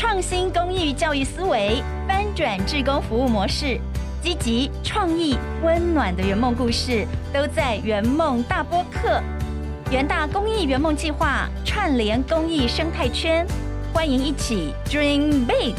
创新公益教育思维，翻转志工服务模式，积极创意、温暖的圆梦故事，都在圆梦大播客。元大公益圆梦计划串联公益生态圈，欢迎一起 Dream Big。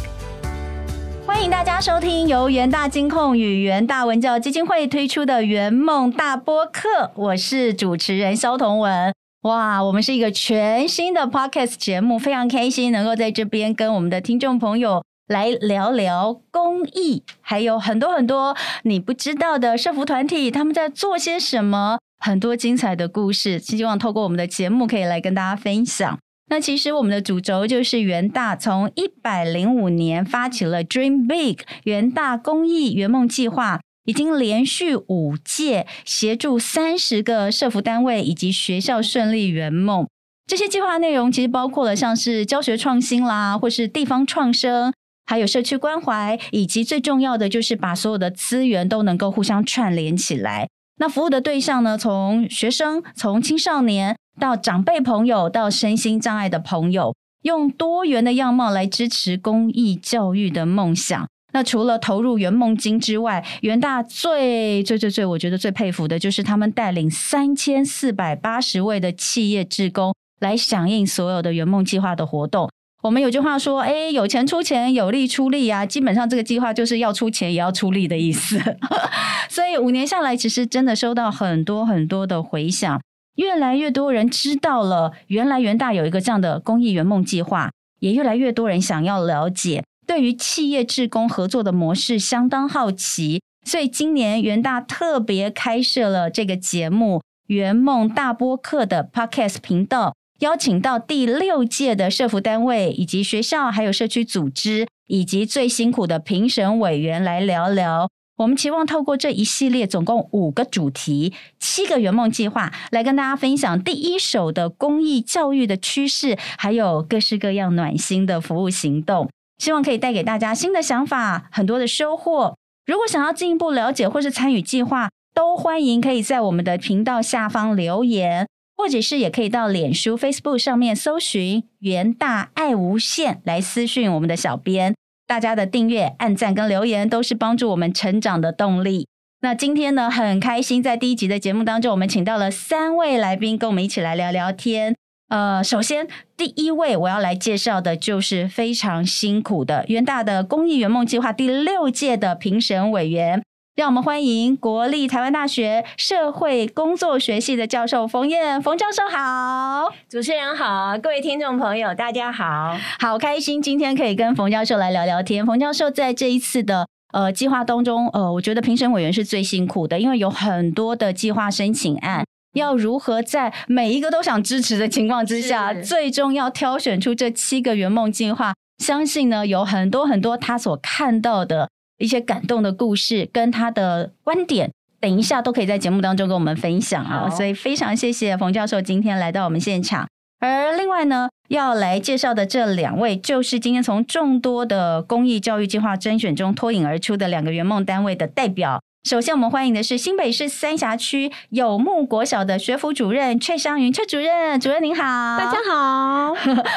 欢迎大家收听由元大金控与元大文教基金会推出的圆梦大播客，我是主持人肖同文。哇，我们是一个全新的 podcast 节目，非常开心能够在这边跟我们的听众朋友来聊聊公益，还有很多很多你不知道的社服团体他们在做些什么。很多精彩的故事，希望透过我们的节目可以来跟大家分享。那其实我们的主轴就是元大从一百零五年发起了 Dream Big 元大公益圆梦计划，已经连续五届协助三十个社服单位以及学校顺利圆梦。这些计划内容其实包括了像是教学创新啦，或是地方创生，还有社区关怀，以及最重要的就是把所有的资源都能够互相串联起来。那服务的对象呢？从学生、从青少年到长辈朋友，到身心障碍的朋友，用多元的样貌来支持公益教育的梦想。那除了投入圆梦金之外，元大最最最最，我觉得最佩服的就是他们带领三千四百八十位的企业职工来响应所有的圆梦计划的活动。我们有句话说：“哎，有钱出钱，有力出力啊！”基本上这个计划就是要出钱也要出力的意思。所以五年下来，其实真的收到很多很多的回响，越来越多人知道了原来元大有一个这样的公益圆梦计划，也越来越多人想要了解，对于企业职工合作的模式相当好奇。所以今年元大特别开设了这个节目《圆梦大播客》的 Podcast 频道。邀请到第六届的社服单位、以及学校、还有社区组织，以及最辛苦的评审委员来聊聊。我们期望透过这一系列总共五个主题、七个圆梦计划，来跟大家分享第一手的公益教育的趋势，还有各式各样暖心的服务行动。希望可以带给大家新的想法，很多的收获。如果想要进一步了解或是参与计划，都欢迎可以在我们的频道下方留言。或者是也可以到脸书 Facebook 上面搜寻“元大爱无限”来私讯我们的小编。大家的订阅、按赞跟留言都是帮助我们成长的动力。那今天呢，很开心在第一集的节目当中，我们请到了三位来宾跟我们一起来聊聊天。呃，首先第一位我要来介绍的就是非常辛苦的元大的公益圆梦计划第六届的评审委员。让我们欢迎国立台湾大学社会工作学系的教授冯燕冯教授好，主持人好，各位听众朋友大家好，好开心今天可以跟冯教授来聊聊天。冯教授在这一次的呃计划当中，呃，我觉得评审委员是最辛苦的，因为有很多的计划申请案，要如何在每一个都想支持的情况之下，最终要挑选出这七个圆梦计划，相信呢有很多很多他所看到的。一些感动的故事跟他的观点，等一下都可以在节目当中跟我们分享啊！所以非常谢谢冯教授今天来到我们现场。而另外呢，要来介绍的这两位，就是今天从众多的公益教育计划甄选中脱颖而出的两个圆梦单位的代表。首先，我们欢迎的是新北市三峡区有木国小的学府主任阙湘云阙主任，主任您好，大家好，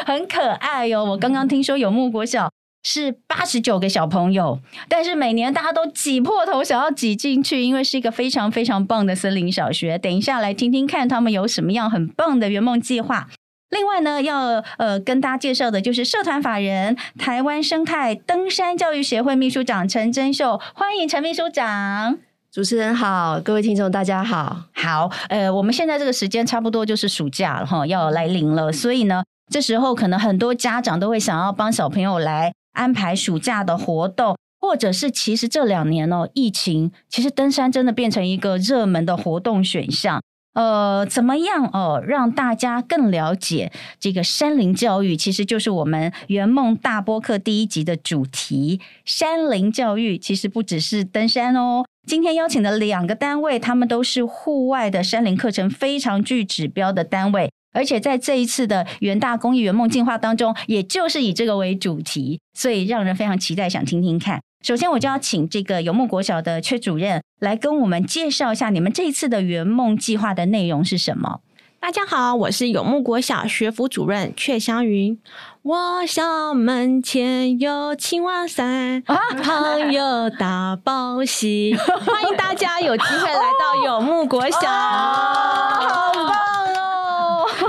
很可爱哟！我刚刚听说有木国小。是八十九个小朋友，但是每年大家都挤破头想要挤进去，因为是一个非常非常棒的森林小学。等一下来听听看他们有什么样很棒的圆梦计划。另外呢，要呃跟大家介绍的就是社团法人台湾生态登山教育协会秘书长陈真秀，欢迎陈秘书长。主持人好，各位听众大家好。好，呃，我们现在这个时间差不多就是暑假了哈，要来临了，所以呢，这时候可能很多家长都会想要帮小朋友来。安排暑假的活动，或者是其实这两年哦，疫情其实登山真的变成一个热门的活动选项。呃，怎么样哦，让大家更了解这个山林教育，其实就是我们圆梦大播客第一集的主题。山林教育其实不只是登山哦。今天邀请的两个单位，他们都是户外的山林课程非常具指标的单位。而且在这一次的元大公益圆梦进化当中，也就是以这个为主题，所以让人非常期待，想听听看。首先，我就要请这个游牧国小的阙主任来跟我们介绍一下，你们这一次的圆梦计划的内容是什么？大家好，我是永木国小学府主任阙香云。我校门前有青蛙山，旁有大宝溪。欢迎大家有机会来到永木国小，好棒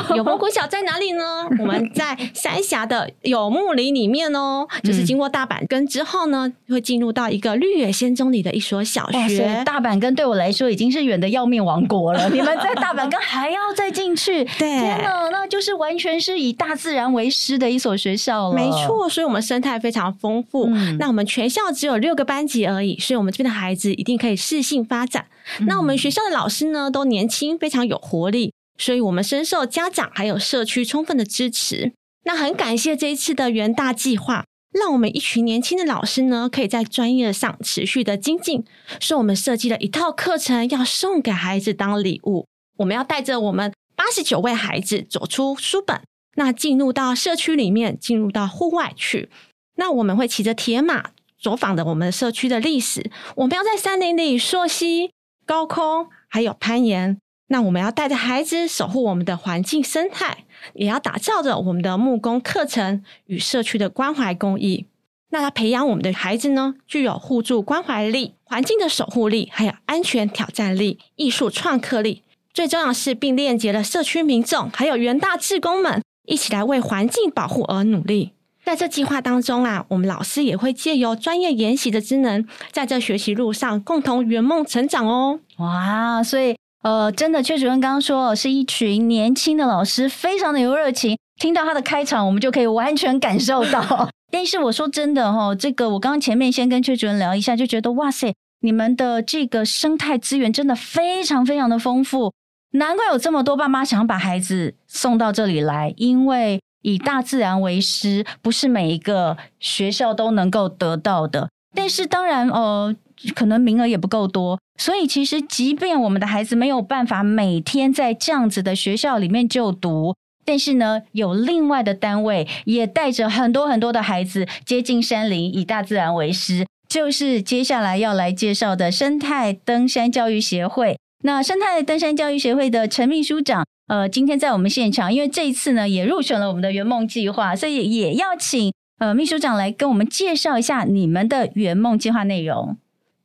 哦！永木国小在哪里呢？我们在三峡的有木林里面哦，就是经过大阪根之后呢，会进入到一个绿野仙踪里的一所小，学。大阪根对我来说已经是远的要命王国了。你们在大阪根还要再进去？对天哪，那就是完全是以大自然为师的一所学校了。没，错，所以我们生态非常丰富。嗯那我们全校只有六个班级而已，所以我们这边的孩子一定可以适性发展。那我们学校的老师呢，都年轻，非常有活力，所以我们深受家长还有社区充分的支持。那很感谢这一次的元大计划，让我们一群年轻的老师呢，可以在专业上持续的精进。是我们设计了一套课程，要送给孩子当礼物。我们要带着我们八十九位孩子走出书本，那进入到社区里面，进入到户外去。那我们会骑着铁马走访的我们社区的历史，我们要在山林里溯溪、高空，还有攀岩。那我们要带着孩子守护我们的环境生态，也要打造着我们的木工课程与社区的关怀公益。那要培养我们的孩子呢，具有互助关怀力、环境的守护力，还有安全挑战力、艺术创客力。最重要是，并链接了社区民众还有元大志工们一起来为环境保护而努力。在这计划当中啊，我们老师也会借由专业研习的职能，在这学习路上共同圆梦成长哦。哇，所以呃，真的，确主任刚刚说是一群年轻的老师，非常的有热情。听到他的开场，我们就可以完全感受到。但是我说真的哈、这个我刚刚前面先跟邱主任聊一下，就觉得哇塞，你们的这个生态资源真的非常非常的丰富，难怪有这么多爸妈想要把孩子送到这里来，因为以大自然为师，不是每一个学校都能够得到的。但是当然，呃，可能名额也不够多，所以其实即便我们的孩子没有办法每天在这样子的学校里面就读。但是呢，有另外的单位也带着很多很多的孩子接近山林，以大自然为师，就是接下来要来介绍的生态登山教育协会。那生态登山教育协会的陈秘书长，呃，今天在我们现场，因为这一次呢也入选了我们的圆梦计划，所以也要请呃秘书长来跟我们介绍一下你们的圆梦计划内容。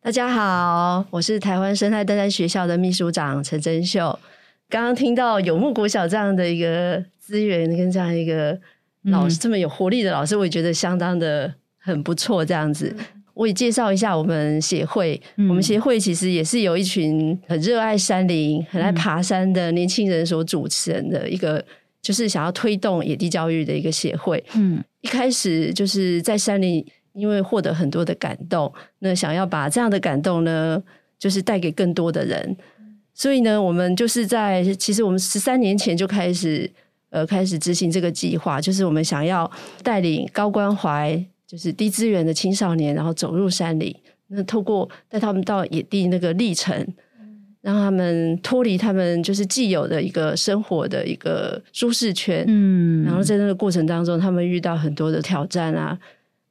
大家好，我是台湾生态登山学校的秘书长陈真秀。刚刚听到有木国小这样的一个资源跟这样一个老师、嗯这么有活力的老师，我也觉得相当的很不错。这样子，我也介绍一下我们协会。嗯我们协会其实也是有一群很热爱山林、很爱爬山的年轻人所主持人的一个，就是想要推动野地教育的一个协会。嗯一开始就是在山里，因为获得很多的感动，那想要把这样的感动呢，就是带给更多的人。所以呢，我们就是在其实我们十三年前就开始呃开始执行这个计划，就是我们想要带领高关怀，就是低资源的青少年，然后走入山里，那透过带他们到野地那个历程。让他们脱离他们就是既有的一个生活的一个舒适圈，嗯然后在那个过程当中，他们遇到很多的挑战啊，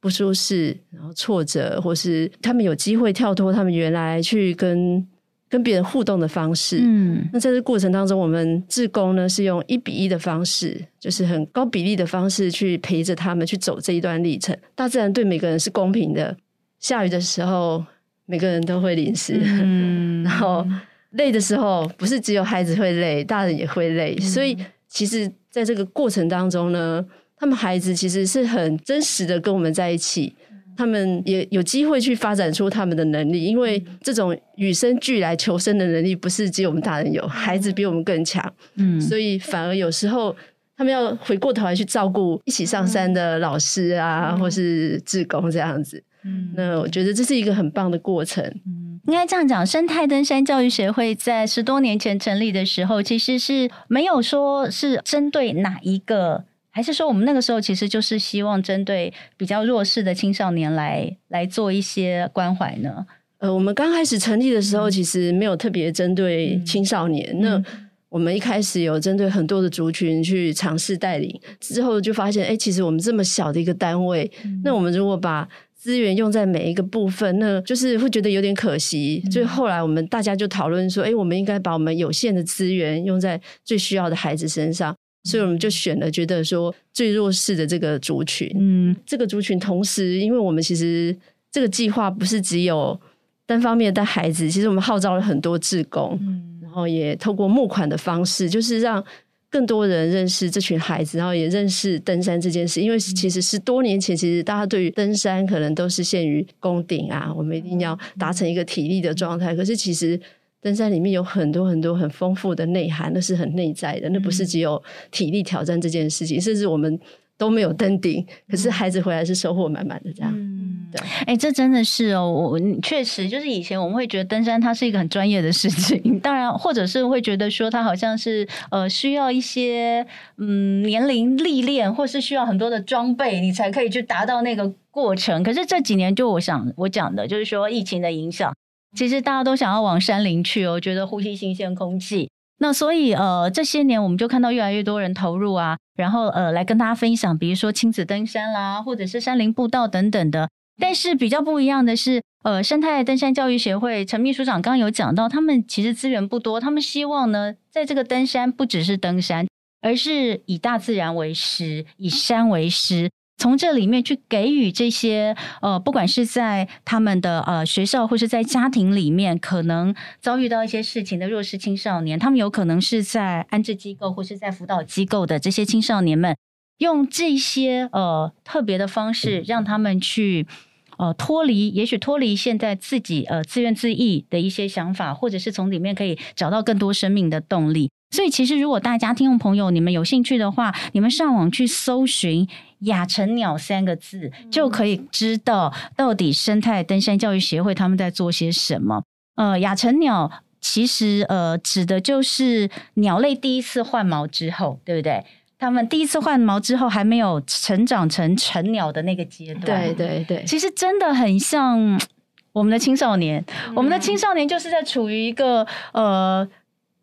不舒适，然后挫折，或是他们有机会跳脱他们原来去跟跟别人互动的方式。嗯那在这过程当中，我们志工呢是用一比一的方式，就是很高比例的方式去陪着他们去走这一段历程。大自然对每个人是公平的，下雨的时候每个人都会淋湿，嗯 然后累的时候，不是只有孩子会累，大人也会累。所以，其实在这个过程当中呢，他们孩子其实是很真实的跟我们在一起，他们也有机会去发展出他们的能力。因为这种与生俱来求生的能力，不是只有我们大人有，孩子比我们更强。嗯所以，反而有时候。他们要回过头来去照顾一起上山的老师啊，或是志工这样子。嗯那我觉得这是一个很棒的过程。嗯应该这样讲，生态登山教育协会在十多年前成立的时候，其实是没有说是针对哪一个，还是说我们那个时候其实就是希望针对比较弱势的青少年来来做一些关怀呢？呃，我们刚开始成立的时候，其实没有特别针对青少年。那我们一开始有针对很多的族群去尝试带领，之后就发现，哎、其实我们这么小的一个单位，那我们如果把资源用在每一个部分，那就是会觉得有点可惜。所以后来我们大家就讨论说，哎，我们应该把我们有限的资源用在最需要的孩子身上。所以我们就选了觉得说最弱势的这个族群。嗯，这个族群同时，因为我们其实这个计划不是只有单方面带孩子，其实我们号召了很多志工，嗯，然后也透过募款的方式，就是让。更多人认识这群孩子，然后也认识登山这件事。因为其实是多年前，其实大家对于登山可能都是限于攻顶啊，我们一定要达成一个体力的状态。可是其实登山里面有很多很多很丰富的内涵，那是很内在的，那不是只有体力挑战这件事情，甚至我们。都没有登顶，可是孩子回来是收获满满的，这样。嗯，对。哎，这真的是哦，我确实就是以前我们会觉得登山它是一个很专业的事情，当然，或者是会觉得说它好像是呃需要一些嗯年龄历练，或是需要很多的装备，你才可以去达到那个过程。可是这几年，就我想我讲的就是说疫情的影响，其实大家都想要往山林去哦，觉得呼吸新鲜空气。那所以呃，这些年我们就看到越来越多人投入啊，然后呃来跟大家分享，比如说亲子登山啦，或者是山林步道等等的。但是比较不一样的是，呃，生态登山教育协会陈秘书长刚有讲到，他们其实资源不多，他们希望呢，在这个登山不只是登山，而是以大自然为师，以山为师。从这里面去给予这些呃，不管是在他们的呃学校，或是在家庭里面，可能遭遇到一些事情的弱势青少年，他们有可能是在安置机构或是在辅导机构的这些青少年们，用这些呃特别的方式，让他们去呃脱离，也许脱离现在自己呃自怨自艾的一些想法，或者是从里面可以找到更多生命的动力。所以，其实如果大家听众朋友你们有兴趣的话，你们上网去搜寻“亚成鸟”三个字，就可以知道到底生态登山教育协会他们在做些什么。呃，亚成鸟其实呃指的就是鸟类第一次换毛之后，对不对？他们第一次换毛之后还没有成长成成鸟的那个阶段，对对对，其实真的很像我们的青少年。我们的青少年就是在处于一个呃。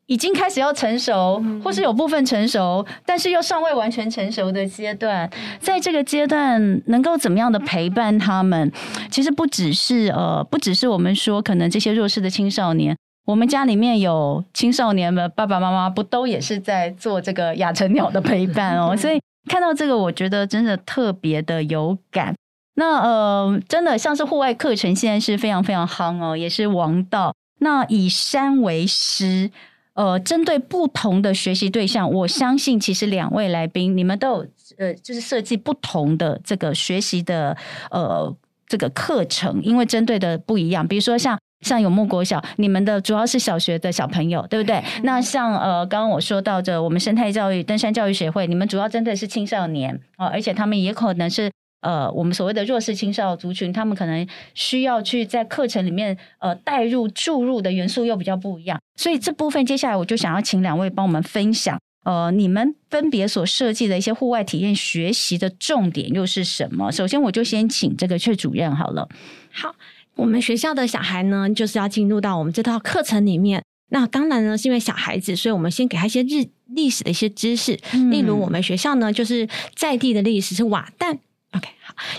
已经开始要成熟，或是有部分成熟，但是又尚未完全成熟的阶段，在这个阶段能够怎么样的陪伴他们？其实不只是呃，不只是我们说可能这些弱势的青少年，我们家里面有青少年的爸爸妈妈，不都也是在做这个亚成鸟的陪伴哦？所以看到这个，我觉得真的特别的有感。那呃，真的像是户外课程，现在是非常非常夯哦，也是王道。那以山为师。呃，针对不同的学习对象，我相信其实两位来宾你们都有呃，就是设计不同的这个学习的呃这个课程，因为针对的不一样。比如说像像有木国小，你们的主要是小学的小朋友，对不对？那像呃刚刚我说到的，我们生态教育登山教育协会，你们主要针对是青少年啊，而且他们也可能是。呃，我们所谓的弱势青少族群，他们可能需要去在课程里面呃带入注入的元素又比较不一样，所以这部分接下来我就想要请两位帮我们分享，呃，你们分别所设计的一些户外体验学习的重点又是什么？首先，我就先请这个阙主任好了。好，我们学校的小孩呢，就是要进入到我们这套课程里面。那当然呢，是因为小孩子，所以我们先给他一些日历史的一些知识，例如我们学校呢，就是在地的历史是瓦旦。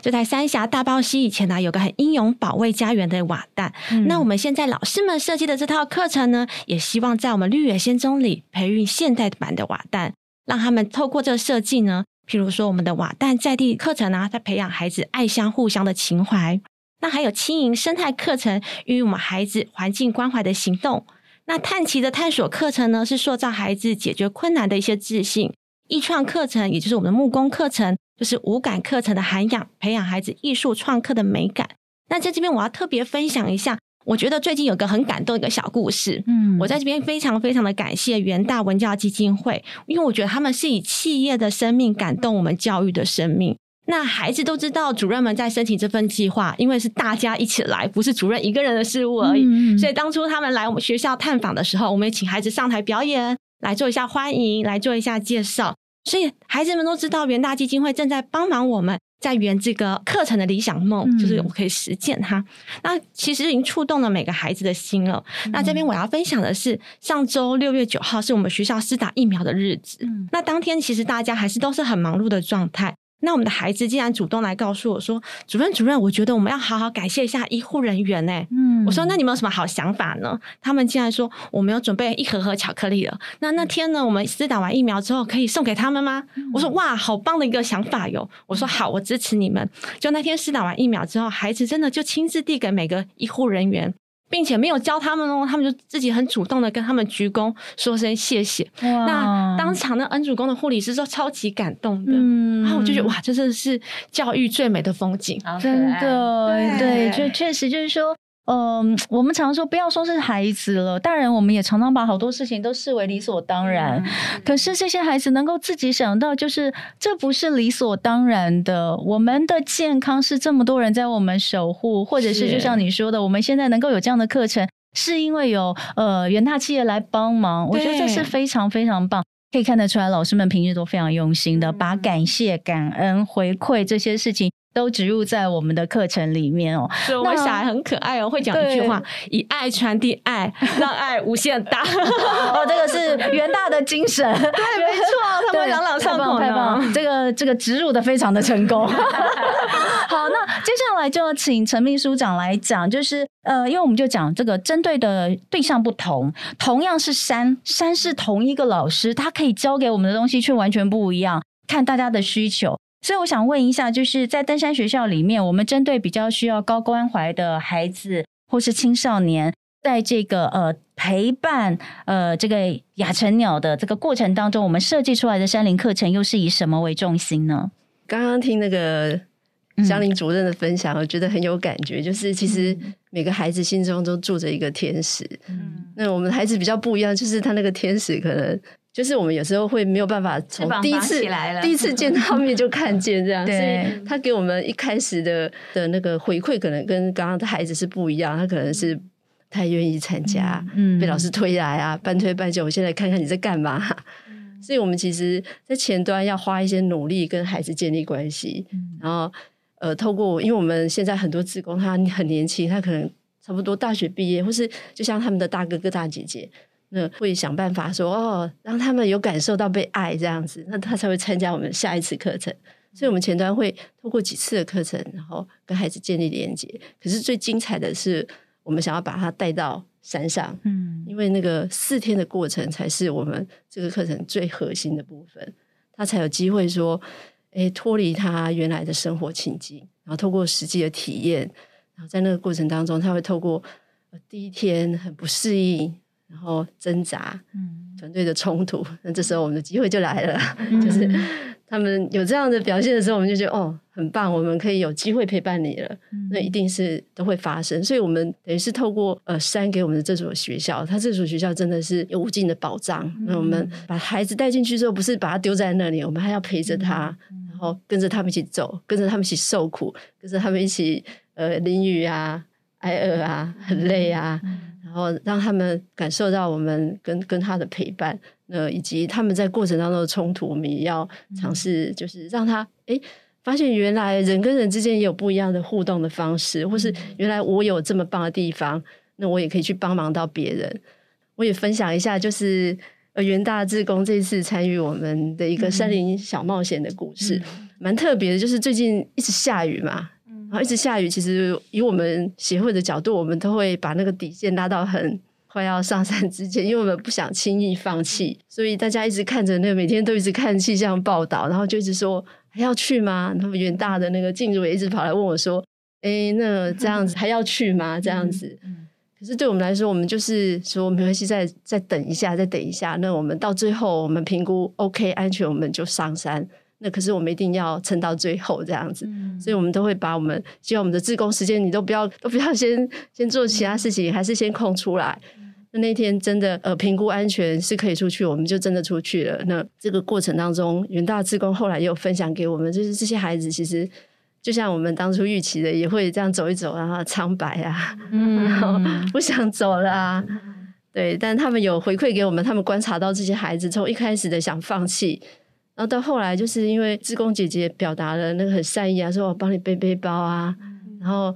就在三峡大包溪以前呢，有个很英勇保卫家园的瓦旦。那我们现在老师们设计的这套课程呢，也希望在我们绿野仙踪里培育现代版的瓦旦，让他们透过这个设计呢，譬如说我们的瓦旦在地课程啊，在培养孩子爱乡互相的情怀。那还有轻盈生态课程，与我们孩子环境关怀的行动。那探奇的探索课程呢，是塑造孩子解决困难的一些自信。艺创课程，也就是我们的木工课程。就是五感课程的涵养，培养孩子艺术创客的美感。那在这边，我要特别分享一下，我觉得最近有个很感动一个小故事。嗯，我在这边非常非常的感谢元大文教基金会，因为我觉得他们是以企业的生命感动我们教育的生命。那孩子都知道，主任们在申请这份计划，因为是大家一起来，不是主任一个人的事物而已。所以当初他们来我们学校探访的时候，我们也请孩子上台表演，来做一下欢迎，来做一下介绍。所以孩子们都知道，元大基金会正在帮忙我们，在圆这个课程的理想梦，就是我可以实践它。那其实已经触动了每个孩子的心了。那这边我要分享的是，上周六月九号是我们学校施打疫苗的日子。那当天其实大家还是都是很忙碌的状态。那我们的孩子竟然主动来告诉我说：“主任，主任，我觉得我们要好好感谢一下医护人员呢。”嗯我说：“那你们有什么好想法呢？”他们竟然说：“我们有准备一盒盒巧克力了。那那天呢，我们施打完疫苗之后可以送给他们吗？”我说：“哇，好棒的一个想法哟！”我说：“好，我支持你们。”就那天施打完疫苗之后，孩子真的就亲自递给每个医护人员。并且没有教他们哦，他们就自己很主动的跟他们鞠躬说声谢谢。那当场那恩主公的护理师说超级感动的，嗯。然后我就觉得哇，这真的是教育最美的风景。真的，对。对，就确实就是说，嗯、我们常说不要说是孩子了，大人我们也常常把好多事情都视为理所当然。可是这些孩子能够自己想到，就是这不是理所当然的。我们的健康是这么多人在为我们守护，或者是是就像你说的，我们现在能够有这样的课程，是因为有呃元大企业来帮忙。我觉得这是非常非常棒。可以看得出来，老师们平日都非常用心的，把感谢、感恩、回馈这些事情都植入在我们的课程里面哦。所以我们小孩很可爱哦，会讲一句话：以爱传递爱，让爱无限大。哦，这个是元大的精神，对，没错，他们对朗朗上口呢太棒，这个这个植入的非常的成功。好，那接下来就要请陈秘书长来讲，就是呃，因为我们就讲这个针对的对象不同，同样是山，山是同一个老师，他可以教给我们的东西却完全不一样，看大家的需求。所以我想问一下，就是在登山学校里面，我们针对比较需要高关怀的孩子或是青少年，在这个呃陪伴呃这个亚成鸟的这个过程当中，我们设计出来的山林课程又是以什么为重心呢？刚刚听那个江林主任的分享，我觉得很有感觉。就是其实每个孩子心中都住着一个天使。嗯那我们的孩子比较不一样，就是他那个天使可能就是我们有时候会没有办法从第一次起来了第一次见到面就看见这样，所以他给我们一开始的的那个回馈，可能跟刚刚的孩子是不一样。他可能是不太愿意参加，嗯被老师推来啊，半推半就。我现在看看你在干嘛。所以，我们其实，在前端要花一些努力跟孩子建立关系，然后，呃，透过，因为我们现在很多职工他很年轻，他可能差不多大学毕业，或是就像他们的大哥哥大姐姐，那会想办法说，哦，让他们有感受到被爱这样子，那他才会参加我们下一次课程。所以，我们前端会透过几次的课程，然后跟孩子建立连接。可是最精彩的是，我们想要把他带到山上，嗯因为那个四天的过程才是我们这个课程最核心的部分，他才有机会说，哎，脱离他原来的生活情境，然后透过实际的体验，然后在那个过程当中，他会透过、呃第一天很不适应，然后挣扎，嗯团队的冲突，那这时候我们的机会就来了，就是他们有这样的表现的时候，我们就觉得哦，很棒，我们可以有机会陪伴你了。那一定是都会发生，所以我们等于是透过呃山给我们的这所学校，它这所学校真的是有无尽的保障。那我们把孩子带进去之后，不是把他丢在那里，我们还要陪着他，然后跟着他们一起走，跟着他们一起受苦，跟着他们一起呃淋雨啊、挨饿啊、很累啊，然后让他们感受到我们跟跟他的陪伴。那以及他们在过程当中的冲突，我们也要尝试，就是让他诶发现原来人跟人之间也有不一样的互动的方式，或是原来我有这么棒的地方，那我也可以去帮忙到别人。我也分享一下，就是呃元大志工这次参与我们的一个森林小冒险的故事，蛮、特别的。就是最近一直下雨嘛，然后一直下雨，其实以我们协会的角度，我们都会把那个底线拉到很。快要上山之前，因为我们不想轻易放弃，所以大家一直看着那个，每天都一直看气象报道，然后就一直说还要去吗？然后远大的那个静茹也一直跑来问我说：“哎，那这样子还要去吗？”这样子。可是对我们来说，我们就是说没关系，再再等一下，再等一下。那我们到最后，我们评估 OK 安全，我们就上山。那可是我们一定要撑到最后这样子，所以我们都会把我们希望我们的自工时间，你都不要都不要先先做其他事情，还是先空出来。那那天真的呃评估安全是可以出去，我们就真的出去了。那这个过程当中，元大自工后来也有分享给我们，就是这些孩子其实就像我们当初预期的，也会这样走一走，然后苍白啊，然后不想走了啊。对，但他们有回馈给我们，他们观察到这些孩子从一开始的想放弃，然后到后来就是因为志工姐姐表达了那个很善意啊，说我帮你背背包啊，然后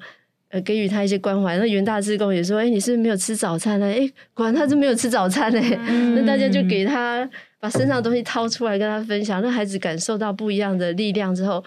呃给予他一些关怀。那元大志工也说，哎，你是不是没有吃早餐呢？哎，果然他是没有吃早餐嘞。那大家就给他把身上的东西掏出来跟他分享，让孩子感受到不一样的力量之后。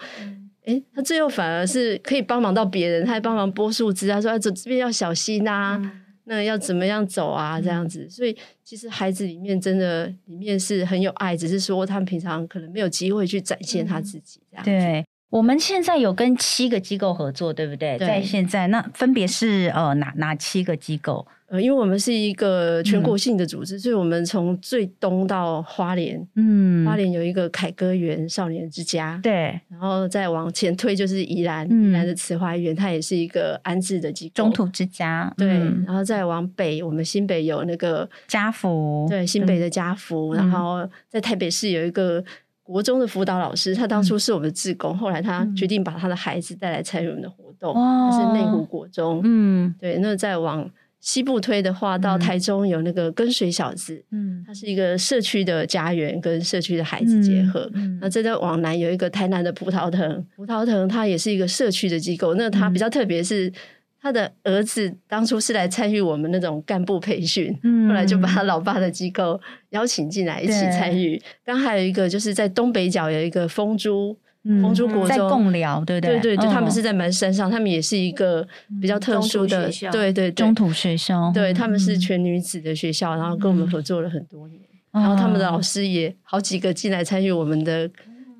哎，他最后反而是可以帮忙到别人，他还帮忙拨树枝啊，说啊走这边要小心呐，那要怎么样走啊，这样子。所以其实孩子里面真的里面是很有爱，只是说他们平常可能没有机会去展现他自己。这样对，我们现在有跟七个机构合作，对不对？在现在，那分别是呃哪哪七个机构？呃，因为我们是一个全国性的组织，所以我们从最东到花莲，嗯，花莲有一个凯歌园少年之家，对，然后再往前推就是宜兰，宜兰的慈华园，它也是一个安置的机构，中途之家，对，然后再往北，我们新北有那个家福，对，新北的家福，然后在台北市有一个国中的辅导老师，他当初是我们的志工，后来他决定把他的孩子带来参与我们的活动，他是内湖国中，嗯，对，那再往。西部推的话，到台中有那个跟随小子，嗯，它是一个社区的家园，跟社区的孩子结合。那再再往南有一个台南的葡萄藤，葡萄藤它也是一个社区的机构。那它比较特别是，他的儿子当初是来参与我们那种干部培训，后来就把他老爸的机构邀请进来一起参与。刚还有一个就是在东北角有一个风珠。丰珠国中。在共寮，对对？对，就他们是在蛮山上，他们也是一个比较特殊的，对对中土学校，对他们是全女子的学校，然后跟我们合作了很多年，然后他们的老师也好几个进来参与我们的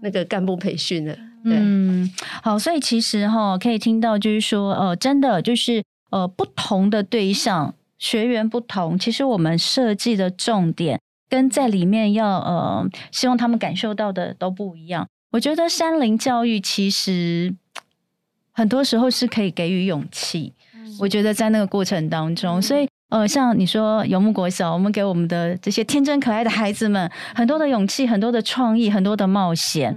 那个干部培训了。嗯，好，所以其实哈，可以听到就是说，呃，真的就是呃，不同的对象学员不同，其实我们设计的重点跟在里面要呃，希望他们感受到的都不一样。我觉得山林教育其实很多时候是可以给予勇气。我觉得在那个过程当中，所以呃，像你说游牧国小，我们给我们的这些天真可爱的孩子们很多的勇气、很多的创意、很多的冒险。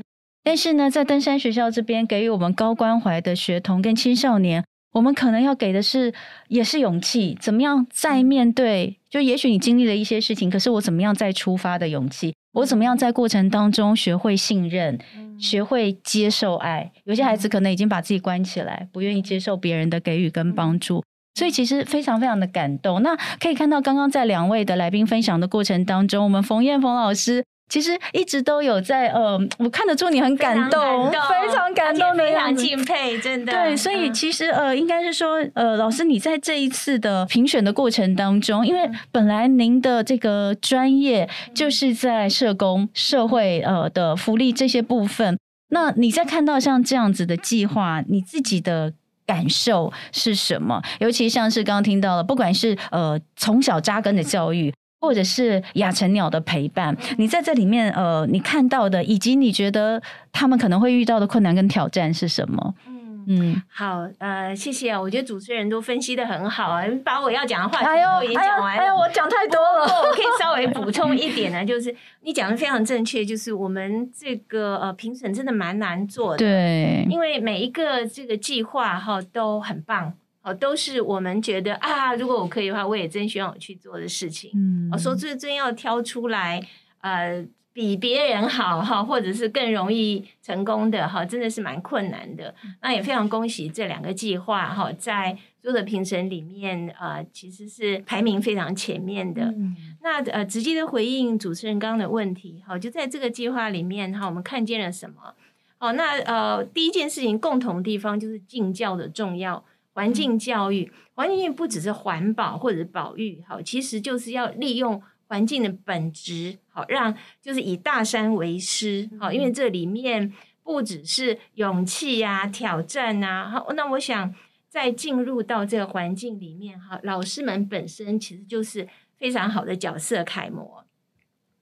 但是呢，在登山学校这边给予我们高关怀的学童跟青少年，我们可能要给的是也是勇气，怎么样再面对？就也许你经历了一些事情，可是我怎么样再出发的勇气？我怎么样在过程当中学会信任，学会接受爱？有些孩子可能已经把自己关起来，不愿意接受别人的给予跟帮助，所以其实非常非常的感动。那可以看到，刚刚在两位的来宾分享的过程当中，我们冯燕冯老师。其实一直都有在呃，我看得出你很感动，非常感动的非常敬佩，真的。对，所以其实呃，应该是说呃，老师你在这一次的评选的过程当中，因为本来您的这个专业就是在社工、社会呃的福利这些部分，那你在看到像这样子的计划，你自己的感受是什么？尤其像是刚刚听到了，不管是呃从小扎根的教育。或者是亚成鸟的陪伴，你在这里面，呃，你看到的，以及你觉得他们可能会遇到的困难跟挑战是什么？嗯嗯，好，呃，谢谢啊，我觉得主持人都分析的很好啊，把我要讲的话题都已经讲完了。哎呦，我讲太多了，我可以稍微补充一点呢，就是你讲的非常正确，就是我们这个呃评审真的蛮难做的，对，因为每一个这个计划哈都很棒。哦，都是我们觉得啊，如果我可以的话，我也真希望我去做的事情。嗯，我说最真要挑出来，呃，比别人好哈，或者是更容易成功的哈，真的是蛮困难的。那也非常恭喜这两个计划哈，在所有的评审里面，呃，其实是排名非常前面的。那呃，直接的回应主持人刚刚的问题，哈，就在这个计划里面哈，我们看见了什么？哦，那呃，第一件事情共同地方就是敬教的重要。环境教育，环境教育不只是环保或者是保育，好，其实就是要利用环境的本质，好，让就是以大山为师，好，因为这里面不只是勇气啊、挑战啊，好，那我想在进入到这个环境里面，哈，老师们本身其实就是非常好的角色楷模。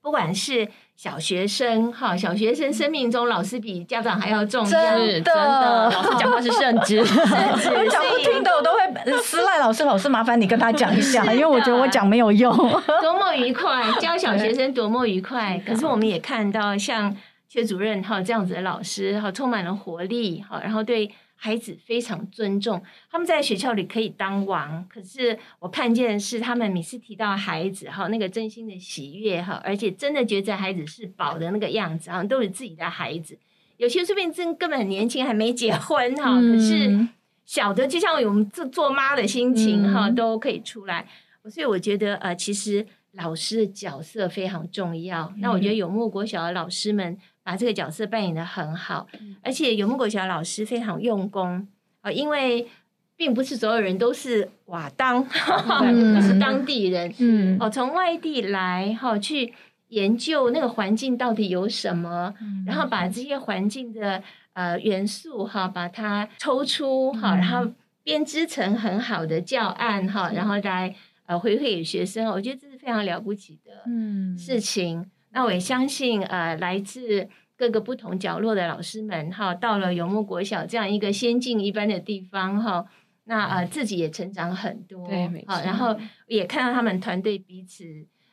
不管是小学生哈，小学生生命中老师比家长还要重要，真的，老师讲话是圣旨，我讲不听的我都会私赖老师，老师麻烦你跟他讲一下，因为我觉得我讲没有用。多么愉快，教小学生多么愉快。可是我们也看到像薛主任哈这样子的老师哈，充满了活力哈，然后对。孩子非常尊重，他们在学校里可以当王。可是我看见的是，他们每次提到孩子哈，那个真心的喜悦哈，而且真的觉得孩子是宝的那个样子，好像都是自己的孩子。有些说不定真根本很年轻，还没结婚哈，可是小的，就像我们做做妈的心情哈，都可以出来。所以我觉得呃，其实老师的角色非常重要。那我觉得有莫国小的老师们把这个角色扮演的很好，而且有木国小老师非常用功啊，因为并不是所有人都是瓦当，都是当地人，嗯，哦，从外地来哈去研究那个环境到底有什么，然后把这些环境的呃元素哈把它抽出哈，然后编织成很好的教案哈，然后来。呃，回馈给学生，我觉得这是非常了不起的事情。那我也相信，呃，来自各个不同角落的老师们，哈，到了游牧国小这样一个仙境一般的地方，哈，那呃，自己也成长很多，对，没错。然后也看到他们团队彼此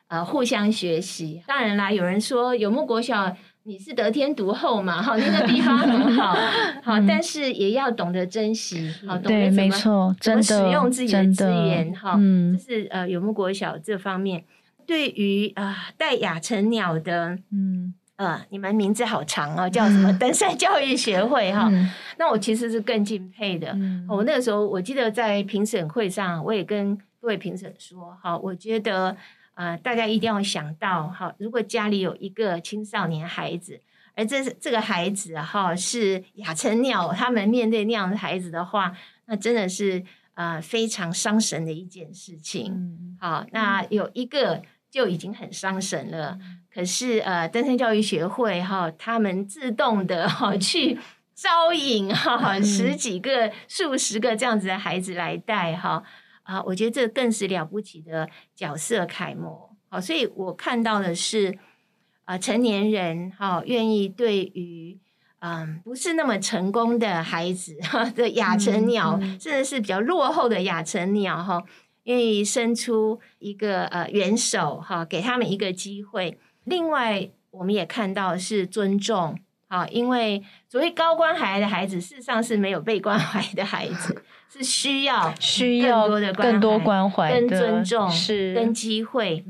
呃互相学习。当然啦，有人说游牧国小。你是得天独厚嘛？哈，那个地方很好，好，但是也要懂得珍惜，好，懂得怎么怎么使用自己的资源，哈，嗯这是呃有木国小这方面。对于啊带亚成鸟的，嗯呃，你们名字好长哦，叫什么登山教育学会哈？那我其实是更敬佩的。我那个时候我记得在评审会上，我也跟各位评审说，哈，我觉得。啊，大家一定要想到哈，如果家里有一个青少年孩子，而这是这个孩子哈是亚成鸟，他们面对那样的孩子的话，那真的是啊非常伤神的一件事情。好，那有一个就已经很伤神了。可是呃，登山教育学会哈，他们自动的哈去招引哈十几个、数十个这样子的孩子来带哈。啊，我觉得这更是了不起的角色楷模。好，所以我看到的是，啊，成年人哈愿意对于嗯不是那么成功的孩子哈的亚成鸟，甚至是比较落后的亚成鸟哈，愿意伸出一个呃援手哈，给他们一个机会。另外，我们也看到是尊重。啊，因为所谓高关怀的孩子，事实上是没有被关怀的孩子，是需要需要更多的关怀、跟尊重、是跟机会。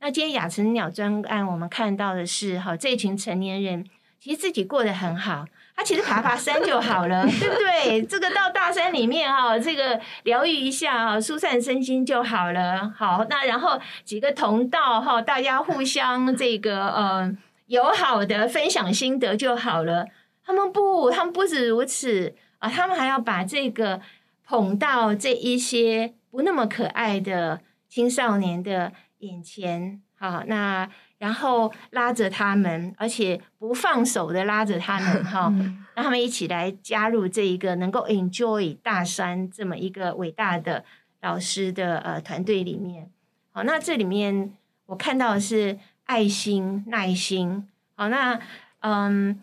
那今天亚成鸟专案，我们看到的是，哈，这群成年人其实自己过得很好，他其实爬爬山就好了，对不对？这个到大山里面哈，这个疗愈一下哈，疏散身心就好了。好，那然后几个同道哈，大家互相这个呃。友好的分享心得就好了。他们不，他们不止如此啊，他们还要把这个捧到这一些不那么可爱的青少年的眼前，好，那然后拉着他们，而且不放手的拉着他们，哈，让他们一起来加入这一个能够 enjoy 大山这么一个伟大的老师的呃团队里面。好，那这里面我看到的是。爱心、耐心，好，那嗯，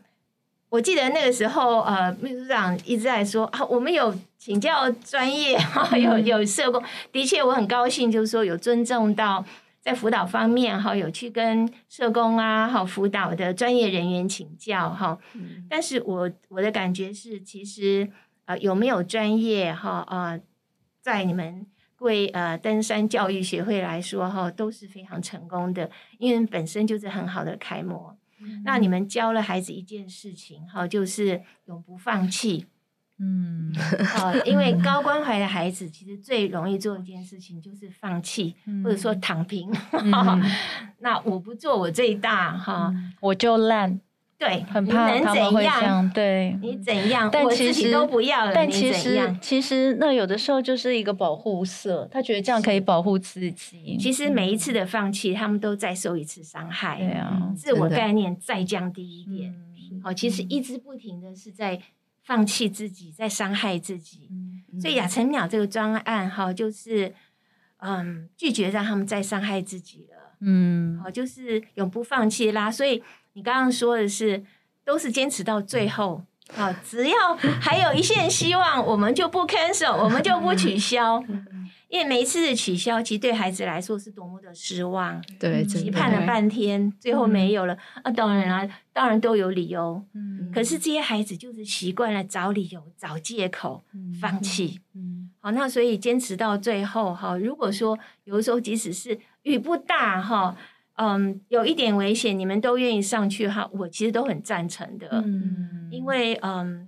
我记得那个时候，呃，秘书长一直在说啊，我们有请教专业，哈，有有社工，的确我很高兴，就是说有尊重到在辅导方面，哈，有去跟社工啊，好辅导的专业人员请教，哈，但是我我的感觉是，其实啊，有没有专业，哈啊，在你们。为呃登山教育学会来说哈都是非常成功的，因为本身就是很好的楷模。那你们教了孩子一件事情哈，就是永不放弃。嗯，好，因为高关怀的孩子其实最容易做一件事情就是放弃，或者说躺平。那我不做我最大哈，我就烂。对，很怕他们会这样。对，你怎样？但其实都不要了。但其实，其实那有的时候就是一个保护色，他觉得这样可以保护自己。其实每一次的放弃，他们都再受一次伤害。对啊，自我概念再降低一点。好，其实一直不停的是在放弃自己，在伤害自己。所以亚成鸟这个专案哈，就是嗯，拒绝让他们再伤害自己了。嗯，好，就是永不放弃啦。所以。你刚刚说的是，都是坚持到最后，好，只要还有一线希望，我们就不 cancel，我们就不取消，因为每一次的取消，其实对孩子来说是多么的失望，对，期盼了半天，最后没有了，啊，当然啊，当然都有理由，嗯，可是这些孩子就是习惯了找理由、找借口，放弃，嗯，好，那所以坚持到最后，哈，如果说有的时候即使是雨不大，哈。嗯，有一点危险，你们都愿意上去哈，我其实都很赞成的。嗯，因为嗯，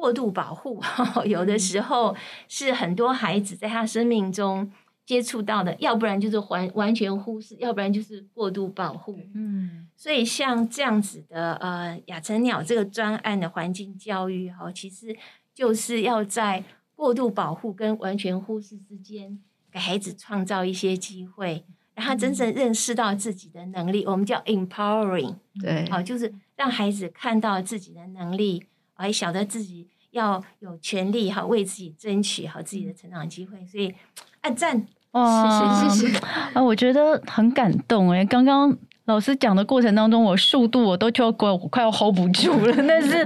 过度保护，有的时候是很多孩子在他生命中接触到的，要不然就是完完全忽视，要不然就是过度保护。嗯，所以像这样子的呃亚成鸟这个专案的环境教育哈，其实就是要在过度保护跟完全忽视之间，给孩子创造一些机会。让他真正认识到自己的能力，我们叫 empowering，对，好，就是让孩子看到自己的能力，还晓得自己要有权利哈，为自己争取好自己的成长机会。所以，按赞，哇，谢谢谢啊，我觉得很感动哎。刚刚老师讲的过程当中，我速度我都就快快要 hold 不住了，但是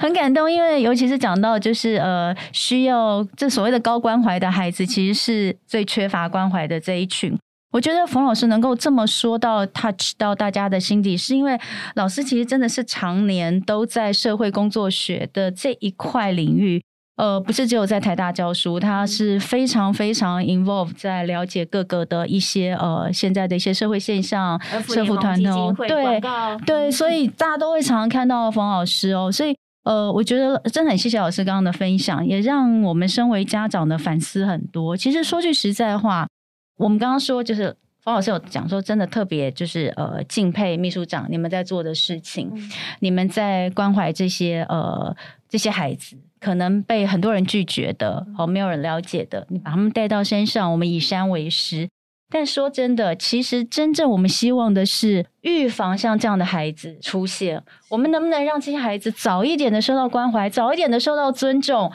很感动，因为尤其是讲到就是呃，需要这所谓的高关怀的孩子，其实是最缺乏关怀的这一群。我觉得冯老师能够这么说到 touch 到大家的心底，是因为老师其实真的是常年都在社会工作学的这一块领域，呃，不是只有在台大教书，他是非常非常 involve 在了解各个的一些呃现在的一些社会现象、社福团体，对对，所以大家都会常常看到冯老师哦，所以呃，我觉得真的很谢谢老师刚刚的分享，也让我们身为家长的反思很多。其实说句实在话。我们刚刚说，就是方老师有讲说，真的特别就是呃敬佩秘书长你们在做的事情，你们在关怀这些呃这些孩子，可能被很多人拒绝的，哦没有人了解的，你把他们带到山上，我们以山为师。但说真的，其实真正我们希望的是预防像这样的孩子出现。我们能不能让这些孩子早一点的受到关怀，早一点的受到尊重？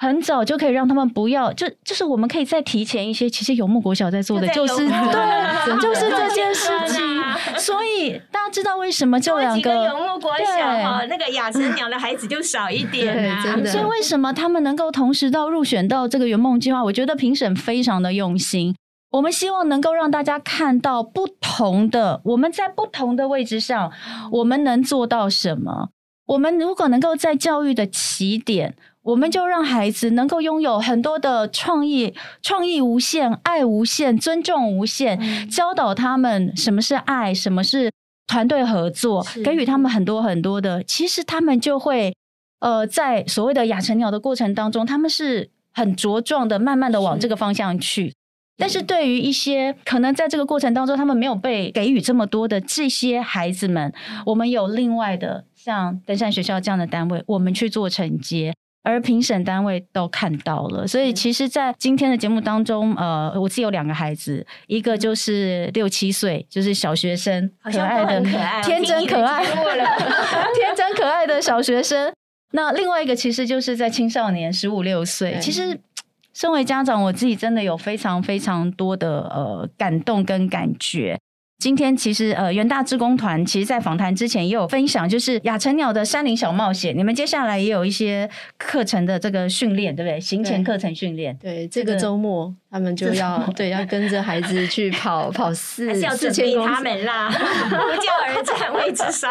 很早就可以让他们不要，就就是我们可以再提前一些。其实有木国小在做的就是对，就是这件事 情。所以大家知道为什么就两个有木国小哈，那个雅思鸟的孩子就少一点啊。所以为什么他们能够同时到入选到这个圆梦计划？我觉得评审非常的用心。我们希望能够让大家看到不同的，我们在不同的位置上，我们能做到什么？我们如果能够在教育的起点。我们就让孩子能够拥有很多的创意，创意无限，爱无限，尊重无限，教导他们什么是爱，什么是团队合作，给予他们很多很多的，其实他们就会呃，在所谓的养成鸟的过程当中，他们是很茁壮的，慢慢的往这个方向去。但是对于一些可能在这个过程当中，他们没有被给予这么多的这些孩子们，我们有另外的像登山学校这样的单位，我们去做承接。而评审单位都看到了，所以其实，在今天的节目当中，呃，我自己有两个孩子，一个就是六七岁，就是小学生，可爱的、天真可爱、天真可爱的小学生。那另外一个其实就是在青少年，十五六岁。其实，身为家长，我自己真的有非常非常多的呃感动跟感觉。今天其实呃，元大志工团其实，在访谈之前也有分享，就是亚成鸟的山林小冒险。你们接下来也有一些课程的这个训练，对不对？行前课程训练。对，这个周末他们就要对要跟着孩子去跑跑四四千公里。他们啦，不教而战未自杀。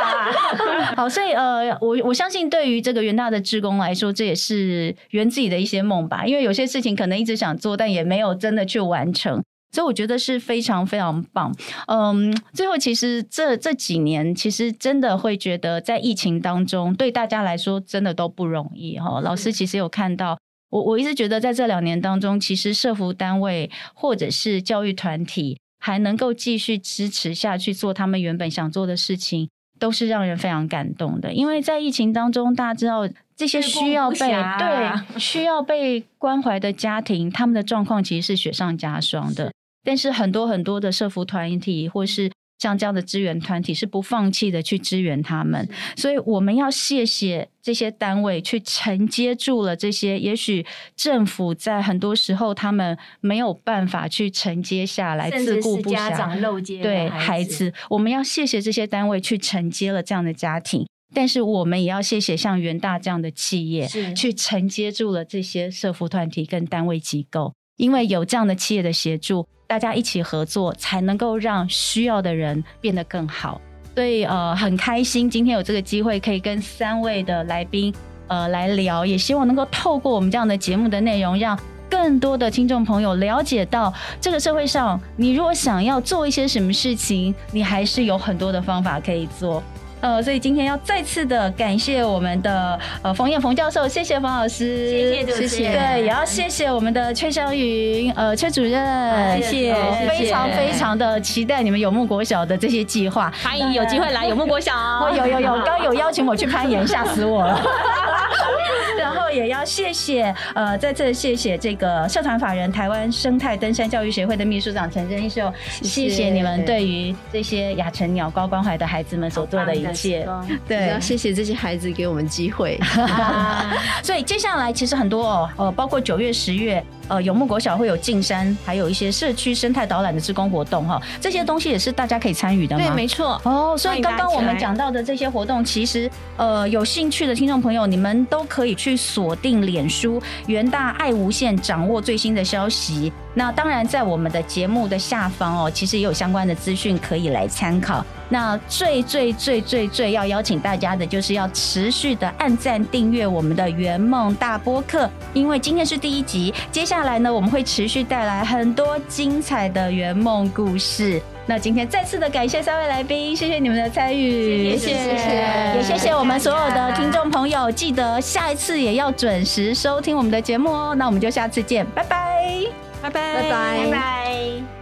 好，所以呃，我我相信对于这个元大的志工来说，这也是圆自己的一些梦吧。因为有些事情可能一直想做，但也没有真的去完成。所以我觉得是非常非常棒。嗯，最后其实这这几年，其实真的会觉得在疫情当中，对大家来说真的都不容易哈。老师其实有看到，我我一直觉得在这两年当中，其实社服单位或者是教育团体还能够继续支持下去做他们原本想做的事情，都是让人非常感动的。因为在疫情当中，大家知道这些需要被对 需要被关怀的家庭，他们的状况其实是雪上加霜的。但是很多很多的社服团体，或是像这样的支援团体，是不放弃的去支援他们。所以我们要谢谢这些单位，去承接住了这些。也许政府在很多时候，他们没有办法去承接下来，自顾不暇。对孩子，我们要谢谢这些单位去承接了这样的家庭。但是我们也要谢谢像元大这样的企业，去承接住了这些社服团体跟单位机构。因为有这样的企业的协助。大家一起合作，才能够让需要的人变得更好。所以，呃，很开心今天有这个机会，可以跟三位的来宾，呃，来聊。也希望能够透过我们这样的节目的内容，让更多的听众朋友了解到，这个社会上，你如果想要做一些什么事情，你还是有很多的方法可以做。呃，所以今天要再次的感谢我们的呃冯燕冯教授，谢谢冯老师，谢谢主持人对，也要谢谢我们的崔湘云呃崔主任，谢谢呃非常非常的期待你们有木国小的这些计划，欢迎有机会来有木国小哦，有有有，刚刚有邀请我去攀岩，吓死我了。然后也要谢谢呃，再次谢谢这个社团法人台湾生态登山教育协会的秘书长陈真秀，谢谢你们对于这些亚成鸟高关怀的孩子们所做的一切。对。要，谢谢这些孩子给我们机会。所以接下来其实很多哦，呃，包括九月、十月，呃，有木国小会有进山，还有一些社区生态导览的志工活动哈，这些东西也是大家可以参与的吗？对，没错。哦，所以刚刚我们讲到的这些活动，其实呃有兴趣的听众朋友，你们都可以去锁定脸书元大爱无限，掌握最新的消息。那当然，在我们的节目的下方哦，其实也有相关的资讯可以来参考。那最最最最最要邀请大家的，就是要持续的按赞订阅我们的圆梦大播客，因为今天是第一集，接下来呢，我们会持续带来很多精彩的圆梦故事。那今天再次的感谢三位来宾，谢谢你们的参与，谢谢谢谢也谢谢我们所有的听众朋友，记得下一次也要准时收听我们的节目哦。那我们就下次见，拜拜。拜拜，拜拜拜拜。